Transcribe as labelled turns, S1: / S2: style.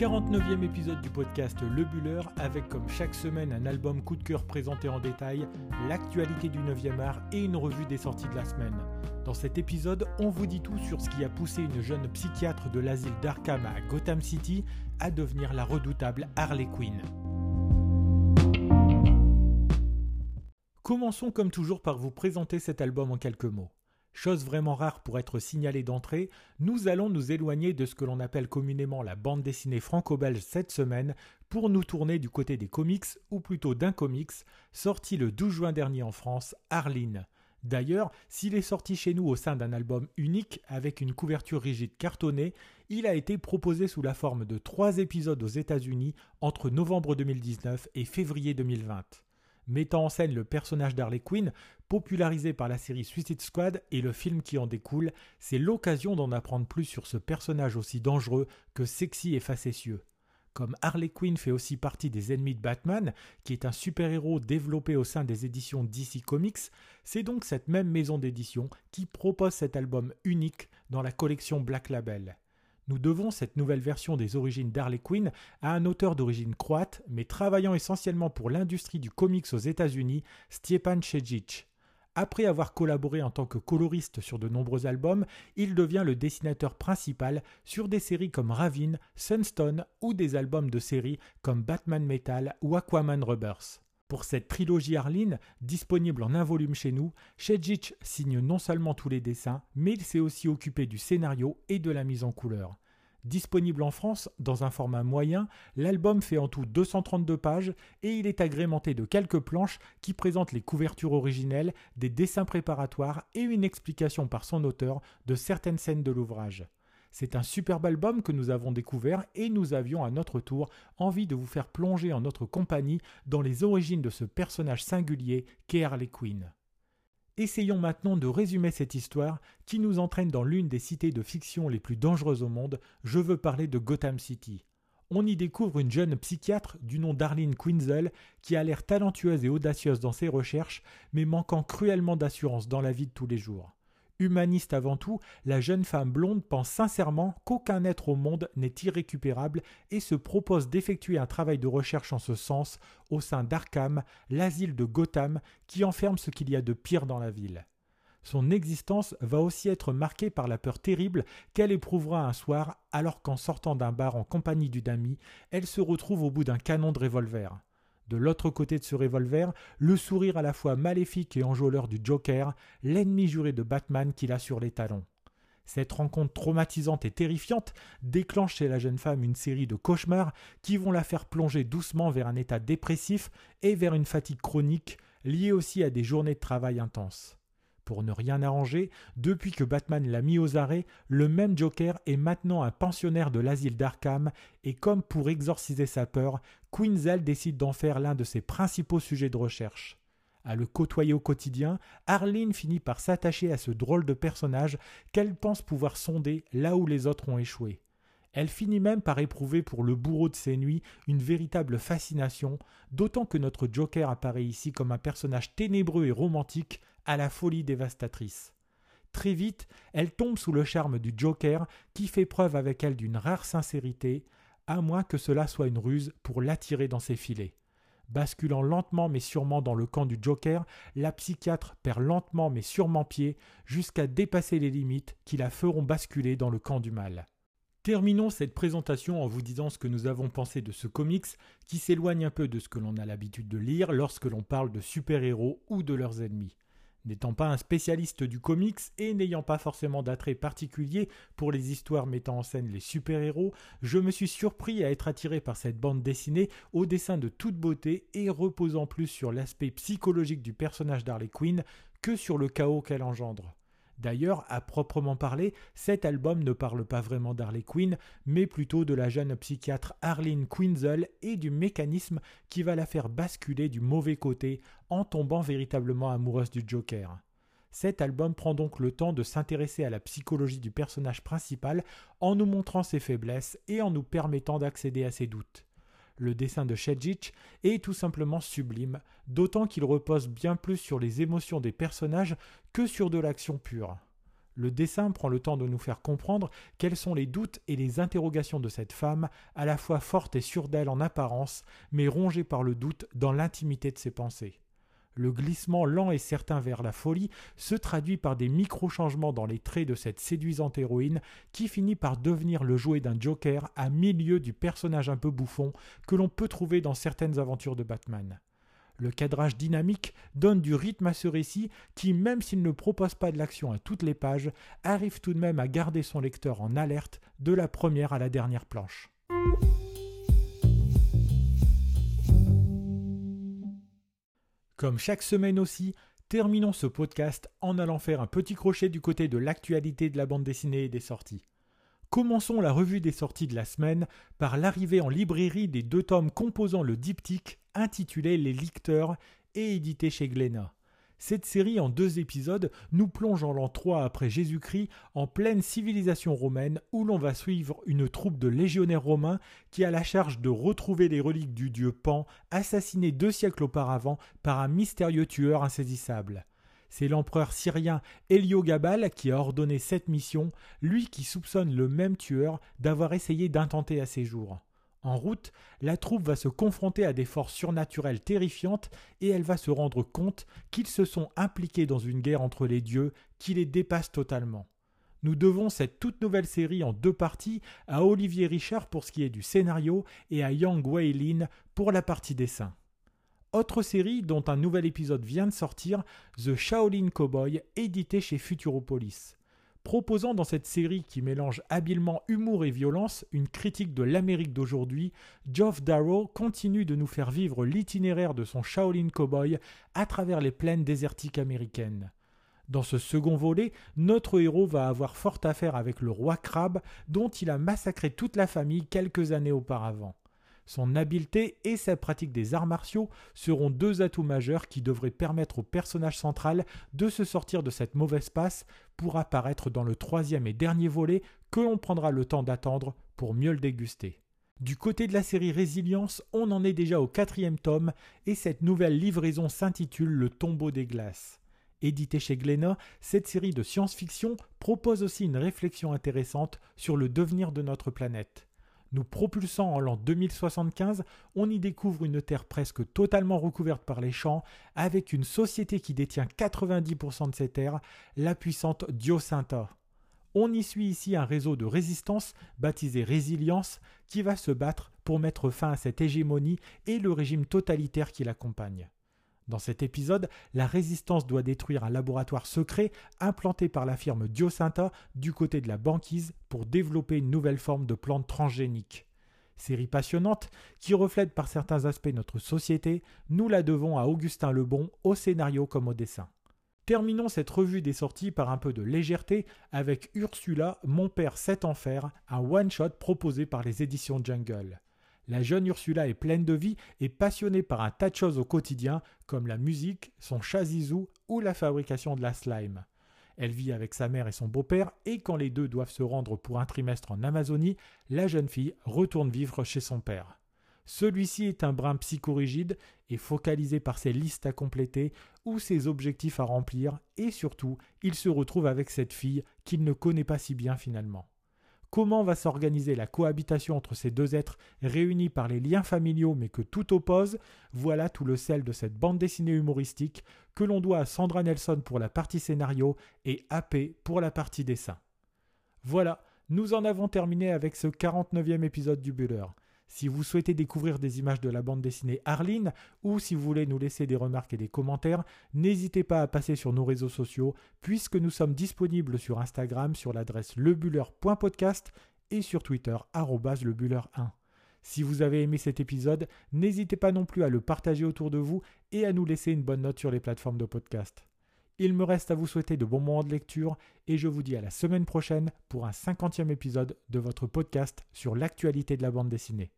S1: 49e épisode du podcast Le Buller avec comme chaque semaine un album coup de cœur présenté en détail, l'actualité du 9e art et une revue des sorties de la semaine. Dans cet épisode, on vous dit tout sur ce qui a poussé une jeune psychiatre de l'asile d'Arkham à Gotham City à devenir la redoutable Harley Quinn. Commençons comme toujours par vous présenter cet album en quelques mots. Chose vraiment rare pour être signalée d'entrée, nous allons nous éloigner de ce que l'on appelle communément la bande dessinée franco-belge cette semaine pour nous tourner du côté des comics, ou plutôt d'un comics, sorti le 12 juin dernier en France, Arline. D'ailleurs, s'il est sorti chez nous au sein d'un album unique avec une couverture rigide cartonnée, il a été proposé sous la forme de trois épisodes aux États-Unis entre novembre 2019 et février 2020 mettant en scène le personnage d'Harley Quinn, popularisé par la série Suicide Squad et le film qui en découle, c'est l'occasion d'en apprendre plus sur ce personnage aussi dangereux que sexy et facétieux. Comme Harley Quinn fait aussi partie des ennemis de Batman, qui est un super-héros développé au sein des éditions DC Comics, c'est donc cette même maison d'édition qui propose cet album unique dans la collection Black Label. Nous devons cette nouvelle version des origines d'Harley Quinn à un auteur d'origine croate, mais travaillant essentiellement pour l'industrie du comics aux États-Unis, Stjepan Šejic. Après avoir collaboré en tant que coloriste sur de nombreux albums, il devient le dessinateur principal sur des séries comme Ravin, Sunstone ou des albums de séries comme Batman Metal ou Aquaman Rubbers. Pour cette trilogie Arline, disponible en un volume chez nous, Shedjic signe non seulement tous les dessins, mais il s'est aussi occupé du scénario et de la mise en couleur. Disponible en France dans un format moyen, l'album fait en tout 232 pages et il est agrémenté de quelques planches qui présentent les couvertures originelles, des dessins préparatoires et une explication par son auteur de certaines scènes de l'ouvrage. C'est un superbe album que nous avons découvert et nous avions à notre tour envie de vous faire plonger en notre compagnie dans les origines de ce personnage singulier qu'est Harley Quinn. Essayons maintenant de résumer cette histoire qui nous entraîne dans l'une des cités de fiction les plus dangereuses au monde, je veux parler de Gotham City. On y découvre une jeune psychiatre du nom d'Arlene Quinzel qui a l'air talentueuse et audacieuse dans ses recherches, mais manquant cruellement d'assurance dans la vie de tous les jours. Humaniste avant tout, la jeune femme blonde pense sincèrement qu'aucun être au monde n'est irrécupérable et se propose d'effectuer un travail de recherche en ce sens au sein d'Arkham, l'asile de Gotham qui enferme ce qu'il y a de pire dans la ville. Son existence va aussi être marquée par la peur terrible qu'elle éprouvera un soir alors qu'en sortant d'un bar en compagnie d'une amie, elle se retrouve au bout d'un canon de revolver. De l'autre côté de ce revolver, le sourire à la fois maléfique et enjôleur du Joker, l'ennemi juré de Batman qu'il a sur les talons. Cette rencontre traumatisante et terrifiante déclenche chez la jeune femme une série de cauchemars qui vont la faire plonger doucement vers un état dépressif et vers une fatigue chronique liée aussi à des journées de travail intenses. Pour ne rien arranger, depuis que Batman l'a mis aux arrêts, le même Joker est maintenant un pensionnaire de l'asile d'Arkham et comme pour exorciser sa peur, Quinzel décide d'en faire l'un de ses principaux sujets de recherche. À le côtoyer au quotidien, Arlene finit par s'attacher à ce drôle de personnage qu'elle pense pouvoir sonder là où les autres ont échoué. Elle finit même par éprouver pour le bourreau de ses nuits une véritable fascination, d'autant que notre Joker apparaît ici comme un personnage ténébreux et romantique à la folie dévastatrice. Très vite, elle tombe sous le charme du Joker qui fait preuve avec elle d'une rare sincérité, à moins que cela soit une ruse pour l'attirer dans ses filets. Basculant lentement mais sûrement dans le camp du Joker, la psychiatre perd lentement mais sûrement pied jusqu'à dépasser les limites qui la feront basculer dans le camp du mal. Terminons cette présentation en vous disant ce que nous avons pensé de ce comics qui s'éloigne un peu de ce que l'on a l'habitude de lire lorsque l'on parle de super-héros ou de leurs ennemis. N'étant pas un spécialiste du comics et n'ayant pas forcément d'attrait particulier pour les histoires mettant en scène les super-héros, je me suis surpris à être attiré par cette bande dessinée au dessin de toute beauté et reposant plus sur l'aspect psychologique du personnage d'Harley Quinn que sur le chaos qu'elle engendre. D'ailleurs, à proprement parler, cet album ne parle pas vraiment d'Harley Quinn, mais plutôt de la jeune psychiatre Arlene Quinzel et du mécanisme qui va la faire basculer du mauvais côté en tombant véritablement amoureuse du Joker. Cet album prend donc le temps de s'intéresser à la psychologie du personnage principal en nous montrant ses faiblesses et en nous permettant d'accéder à ses doutes. Le dessin de Shedjic est tout simplement sublime, d'autant qu'il repose bien plus sur les émotions des personnages que sur de l'action pure. Le dessin prend le temps de nous faire comprendre quels sont les doutes et les interrogations de cette femme, à la fois forte et sûre d'elle en apparence, mais rongée par le doute dans l'intimité de ses pensées. Le glissement lent et certain vers la folie se traduit par des micro-changements dans les traits de cette séduisante héroïne qui finit par devenir le jouet d'un Joker à milieu du personnage un peu bouffon que l'on peut trouver dans certaines aventures de Batman. Le cadrage dynamique donne du rythme à ce récit qui, même s'il ne propose pas de l'action à toutes les pages, arrive tout de même à garder son lecteur en alerte de la première à la dernière planche. Comme chaque semaine aussi, terminons ce podcast en allant faire un petit crochet du côté de l'actualité de la bande dessinée et des sorties. Commençons la revue des sorties de la semaine par l'arrivée en librairie des deux tomes composant le diptyque intitulé Les Licteurs et édité chez Glénat. Cette série en deux épisodes nous plonge en l'an 3 après Jésus-Christ en pleine civilisation romaine où l'on va suivre une troupe de légionnaires romains qui a la charge de retrouver les reliques du dieu Pan assassiné deux siècles auparavant par un mystérieux tueur insaisissable. C'est l'empereur syrien Héliogabal qui a ordonné cette mission, lui qui soupçonne le même tueur d'avoir essayé d'intenter à ses jours. En route, la troupe va se confronter à des forces surnaturelles terrifiantes et elle va se rendre compte qu'ils se sont impliqués dans une guerre entre les dieux qui les dépasse totalement. Nous devons cette toute nouvelle série en deux parties à Olivier Richard pour ce qui est du scénario et à Yang Wei Lin pour la partie dessin. Autre série dont un nouvel épisode vient de sortir, The Shaolin Cowboy, édité chez Futuropolis. Proposant dans cette série qui mélange habilement humour et violence une critique de l'Amérique d'aujourd'hui, Geoff Darrow continue de nous faire vivre l'itinéraire de son Shaolin Cowboy à travers les plaines désertiques américaines. Dans ce second volet, notre héros va avoir fort affaire avec le roi crabe dont il a massacré toute la famille quelques années auparavant. Son habileté et sa pratique des arts martiaux seront deux atouts majeurs qui devraient permettre au personnage central de se sortir de cette mauvaise passe pour apparaître dans le troisième et dernier volet que l'on prendra le temps d'attendre pour mieux le déguster. Du côté de la série Résilience, on en est déjà au quatrième tome et cette nouvelle livraison s'intitule Le tombeau des glaces. Édité chez Glénat, cette série de science-fiction propose aussi une réflexion intéressante sur le devenir de notre planète. Nous propulsant en l'an 2075, on y découvre une Terre presque totalement recouverte par les champs, avec une société qui détient 90% de ces terres, la puissante Diocinta. On y suit ici un réseau de résistance baptisé Résilience qui va se battre pour mettre fin à cette hégémonie et le régime totalitaire qui l'accompagne. Dans cet épisode, la résistance doit détruire un laboratoire secret implanté par la firme Diocinta du côté de la banquise pour développer une nouvelle forme de plante transgénique. Série passionnante qui reflète par certains aspects notre société, nous la devons à Augustin Lebon au scénario comme au dessin. Terminons cette revue des sorties par un peu de légèreté avec Ursula, Mon père cet enfer, un one-shot proposé par les éditions Jungle. La jeune Ursula est pleine de vie et passionnée par un tas de choses au quotidien, comme la musique, son chat Zizou ou la fabrication de la slime. Elle vit avec sa mère et son beau-père, et quand les deux doivent se rendre pour un trimestre en Amazonie, la jeune fille retourne vivre chez son père. Celui-ci est un brin psychorigide et focalisé par ses listes à compléter ou ses objectifs à remplir, et surtout, il se retrouve avec cette fille qu'il ne connaît pas si bien finalement. Comment va s'organiser la cohabitation entre ces deux êtres réunis par les liens familiaux mais que tout oppose Voilà tout le sel de cette bande dessinée humoristique que l'on doit à Sandra Nelson pour la partie scénario et AP pour la partie dessin. Voilà, nous en avons terminé avec ce 49e épisode du Buller. Si vous souhaitez découvrir des images de la bande dessinée Arline ou si vous voulez nous laisser des remarques et des commentaires, n'hésitez pas à passer sur nos réseaux sociaux puisque nous sommes disponibles sur Instagram sur l'adresse lebuller.podcast et sur Twitter lebuller1. Si vous avez aimé cet épisode, n'hésitez pas non plus à le partager autour de vous et à nous laisser une bonne note sur les plateformes de podcast. Il me reste à vous souhaiter de bons moments de lecture et je vous dis à la semaine prochaine pour un cinquantième épisode de votre podcast sur l'actualité de la bande dessinée.